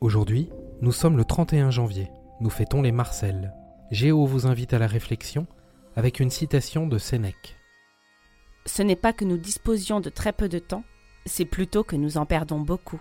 Aujourd'hui, nous sommes le 31 janvier. Nous fêtons les Marcelles. Géo vous invite à la réflexion avec une citation de Sénèque. Ce n'est pas que nous disposions de très peu de temps, c'est plutôt que nous en perdons beaucoup.